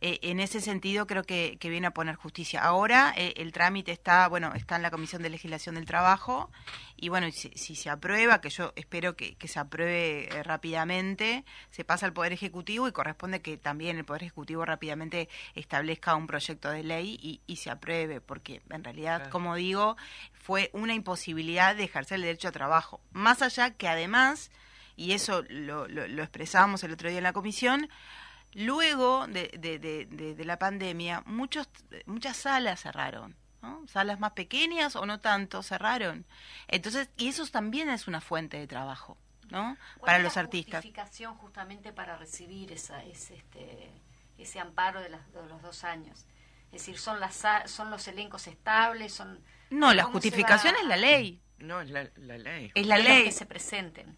eh, en ese sentido creo que, viene a poner justicia. Ahora eh, el trámite está, bueno, está en la Comisión de Legislación del Trabajo y bueno, si, se aprueba, que yo espero que, se apruebe eh, rápidamente, se pasa al Poder Ejecutivo y corresponde que también el Poder Ejecutivo rápidamente establezca un proyecto de ley y, se apruebe, porque en realidad, como digo, fue una imposibilidad de ejercer el derecho a trabajo. Más allá que además, y eso lo, lo, lo expresamos el otro día en la comisión, Luego de, de, de, la pandemia, muchos, muchas salas cerraron. ¿no? Salas más pequeñas o no tanto cerraron. Entonces, y eso también es una fuente de trabajo, ¿no? Para los artistas. justificación justamente para recibir esa, ese, este, ese amparo de, las, de los dos años? Es decir, son las son los elencos estables, son No, la justificación es la ley. No, es la, la ley. Es la ley que se presenten.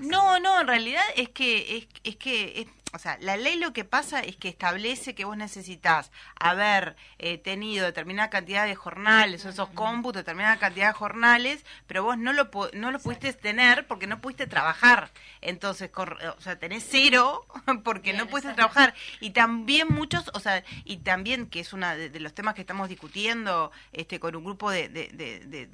No, no, en realidad es que es, es que o sea, la ley lo que pasa es que establece que vos necesitas haber eh, tenido determinada cantidad de jornales o esos cómputos, determinada cantidad de jornales, pero vos no lo, no lo pudiste tener porque no pudiste trabajar. Entonces, o sea, tenés cero porque no pudiste trabajar. Y también muchos, o sea, y también, que es uno de, los temas que estamos discutiendo este con un grupo de, de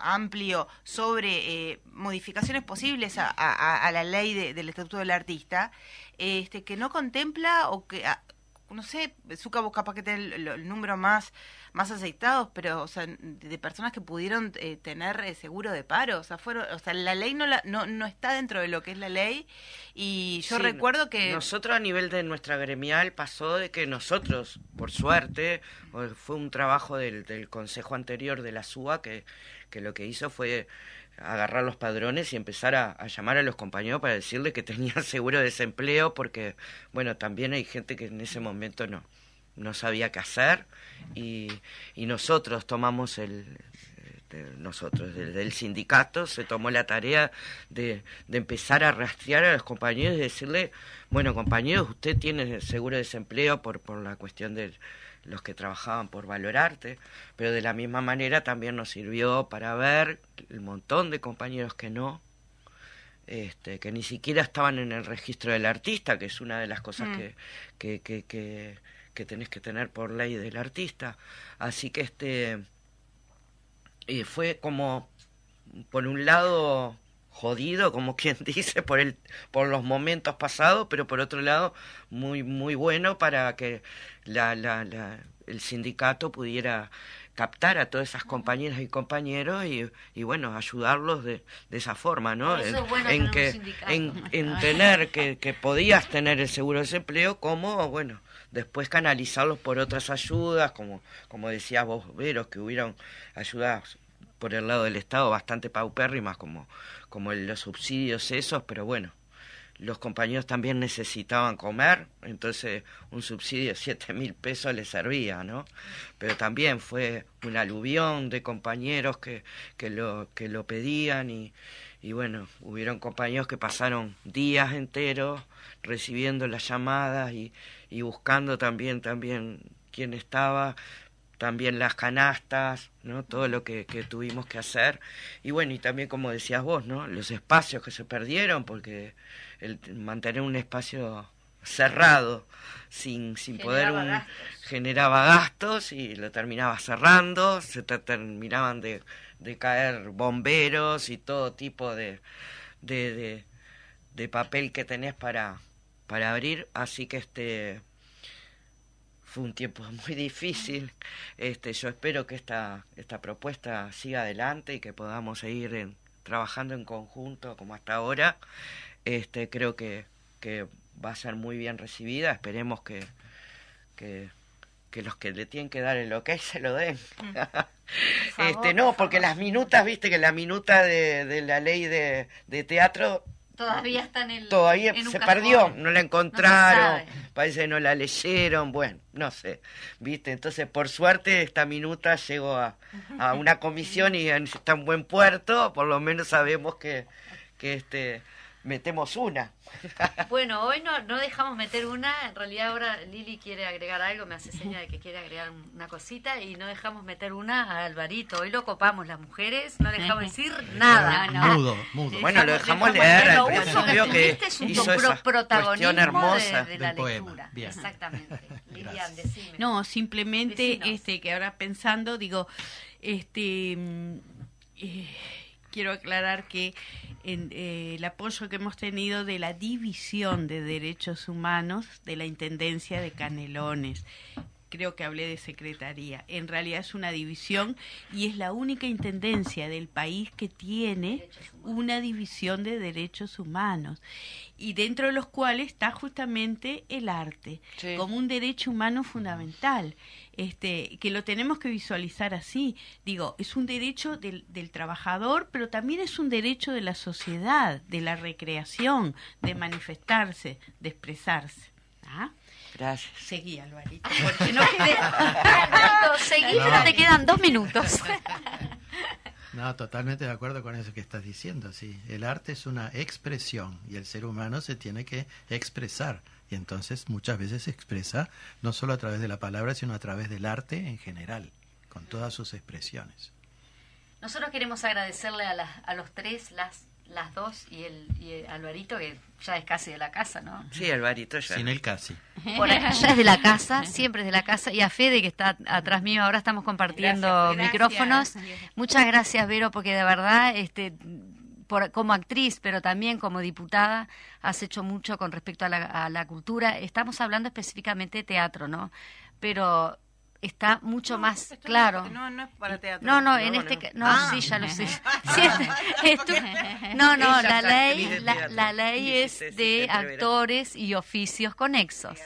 amplio sobre eh, modificaciones posibles a, la ley del Estatuto del Artista, este, que no contempla o que, ah, no sé, Zucca vos capaz que tiene el, número más, más aceitados, pero, o sea, de personas que pudieron eh, tener eh, seguro de paro, o sea, fueron, o sea, la ley no, la, no, no está dentro de lo que es la ley y yo recuerdo que... Nosotros a nivel de nuestra gremial pasó de que nosotros, por suerte, fue un trabajo del, del consejo anterior de la SUA que que lo que hizo fue agarrar los padrones y empezar a, llamar a los compañeros para decirle que tenían seguro de desempleo, porque, bueno, también hay gente que en ese momento no, no sabía qué hacer y, y nosotros tomamos el, nosotros, del, sindicato, se tomó la tarea de, de, empezar a rastrear a los compañeros y decirle, bueno, compañeros, usted tiene seguro de desempleo por, por la cuestión del los que trabajaban por valorarte, pero de la misma manera también nos sirvió para ver el montón de compañeros que no, este, que ni siquiera estaban en el registro del artista, que es una de las cosas mm. que, que, que, que, que, tenés que tener por ley del artista. Así que este y fue como, por un lado, jodido, como quien dice, por el, por los momentos pasados, pero por otro lado, muy, muy bueno para que la, la, la, el sindicato pudiera captar a todas esas compañeras y compañeros y, y bueno, ayudarlos de, de esa forma, ¿no? En, que, en, en tener que, que podías tener el seguro de desempleo como, bueno, después canalizarlos por otras ayudas, como, como decías vos, Veros, que hubieron ayudas por el lado del Estado bastante paupérrimas, como como los subsidios esos, pero bueno, los compañeros también necesitaban comer, entonces un subsidio de siete mil pesos les servía, ¿no? Pero también fue un aluvión de compañeros que, que, lo, que lo pedían y, y bueno, hubieron compañeros que pasaron días enteros recibiendo las llamadas y, y buscando también, también quién estaba, también las canastas, ¿no? Todo lo que, que, tuvimos que hacer. Y bueno, y también como decías vos, ¿no? Los espacios que se perdieron, porque el mantener un espacio cerrado, sin, sin poder generaba gastos y lo terminaba cerrando, se terminaban de, de, caer bomberos y todo tipo de, de, de, papel que tenés para, para abrir, así que este fue un tiempo muy difícil. Este, yo espero que esta, esta propuesta siga adelante y que podamos seguir trabajando en conjunto como hasta ahora. Este, creo que, que va a ser muy bien recibida. Esperemos que, que, los que le tienen que dar el ok se lo den. este, no, porque las minutas, viste que la minuta de, de la ley de, de teatro Todavía está en el. Todavía se perdió, no la encontraron, parece que no la leyeron, bueno, no sé, ¿viste? Entonces, por suerte, esta minuta llegó a, a una comisión y está en buen puerto, por lo menos sabemos que, que este metemos una. Bueno, hoy no, no dejamos meter una, en realidad ahora Lili quiere agregar algo, me hace seña de que quiere agregar una cosita y no dejamos meter una a Alvarito. Hoy lo copamos las mujeres, no dejamos decir nada. Mudo, mudo. Bueno, lo dejamos leer al principio que, este es un hizo esa protagonismo hermosa de, la lectura. Exactamente. Lilian, decime. No, simplemente este que ahora pensando, digo, este... Mm, eh, quiero aclarar que en, eh, el apoyo que hemos tenido de la División de Derechos Humanos de la Intendencia de Canelones. Creo que hablé de secretaría. En realidad es una división y es la única intendencia del país que tiene una división de derechos humanos y dentro de los cuales está justamente el arte como un derecho humano fundamental este, que lo tenemos que visualizar así. Digo, es un derecho del, del trabajador, pero también es un derecho de la sociedad, de la recreación, de manifestarse, de expresarse. ¿Ah? Gracias. Seguí, Alvarito. Porque no quedé... seguí, pero te quedan dos minutos. No, totalmente de acuerdo con eso que estás diciendo. Sí, el arte es una expresión y el ser humano se tiene que expresar y entonces muchas veces se expresa no solo a través de la palabra, sino a través del arte en general, con todas sus expresiones. Nosotros queremos agradecerle a, las, a los tres, las, las dos y el, y Alvarito, que ya es casi de la casa, ¿no? Sí, Alvarito ya. Sin el casi. Por ya es de la casa, siempre es de la casa. Y a Fede, que está atrás mío, ahora estamos compartiendo micrófonos. Muchas gracias, Vero, porque de verdad este, como actriz, pero también como diputada, has hecho mucho con respecto a la, a la cultura. Estamos hablando específicamente de teatro, ¿no? Pero está mucho más claro. No, no es para teatro. No, no, en este no, ah. sí, ya lo sé. no, no, la ley, la, ley es de actores y oficios conexos.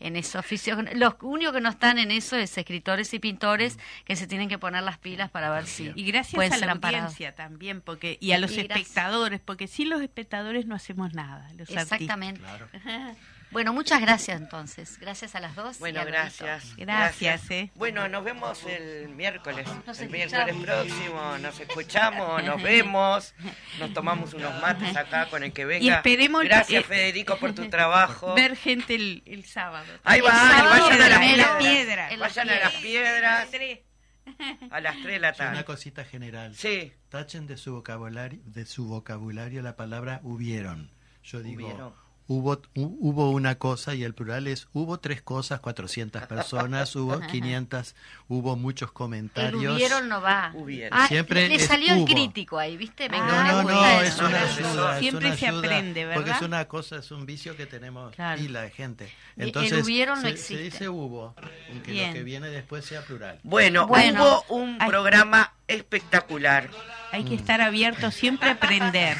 En esos oficios, los únicos que no están en eso es escritores y pintores que se tienen que poner las pilas para ver si y gracias a la audiencia también, porque y a los espectadores, porque sin los espectadores no hacemos nada. Los Exactamente. Bueno, muchas gracias entonces. Gracias a las dos. Bueno, gracias. Gracias. Eh. Bueno, nos vemos el miércoles. el miércoles próximo. Nos escuchamos, nos vemos. Nos tomamos unos mates acá con el que venga. Y esperemos gracias, Federico, por tu trabajo. Ver gente el, sábado. Ahí va, vayan a las piedras. Vayan a las piedras. A las 3 de la tarde. Una cosita general. Sí. Tachen de su vocabulario, de su vocabulario la palabra hubieron. Yo digo hubo, hubo una cosa y el plural es hubo tres cosas, 400 personas, hubo 500, hubo muchos comentarios. El hubieron no va. Ah, Siempre le salió el crítico ahí, ¿viste? Me no, no, no, es una ayuda. Siempre se aprende, ¿verdad? Porque es una cosa, es un vicio que tenemos pila de gente. Entonces, el hubieron no se, existe. Se dice hubo, aunque lo que viene después sea plural. Bueno, hubo un programa espectacular. Hay que estar abierto siempre a aprender.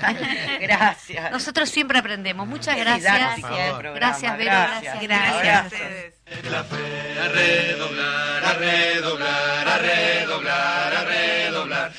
gracias. Nosotros siempre aprendemos. Muchas gracias. Gracias, Vero. Gracias. Gracias. La fe a redoblar, a redoblar, a redoblar, a redoblar.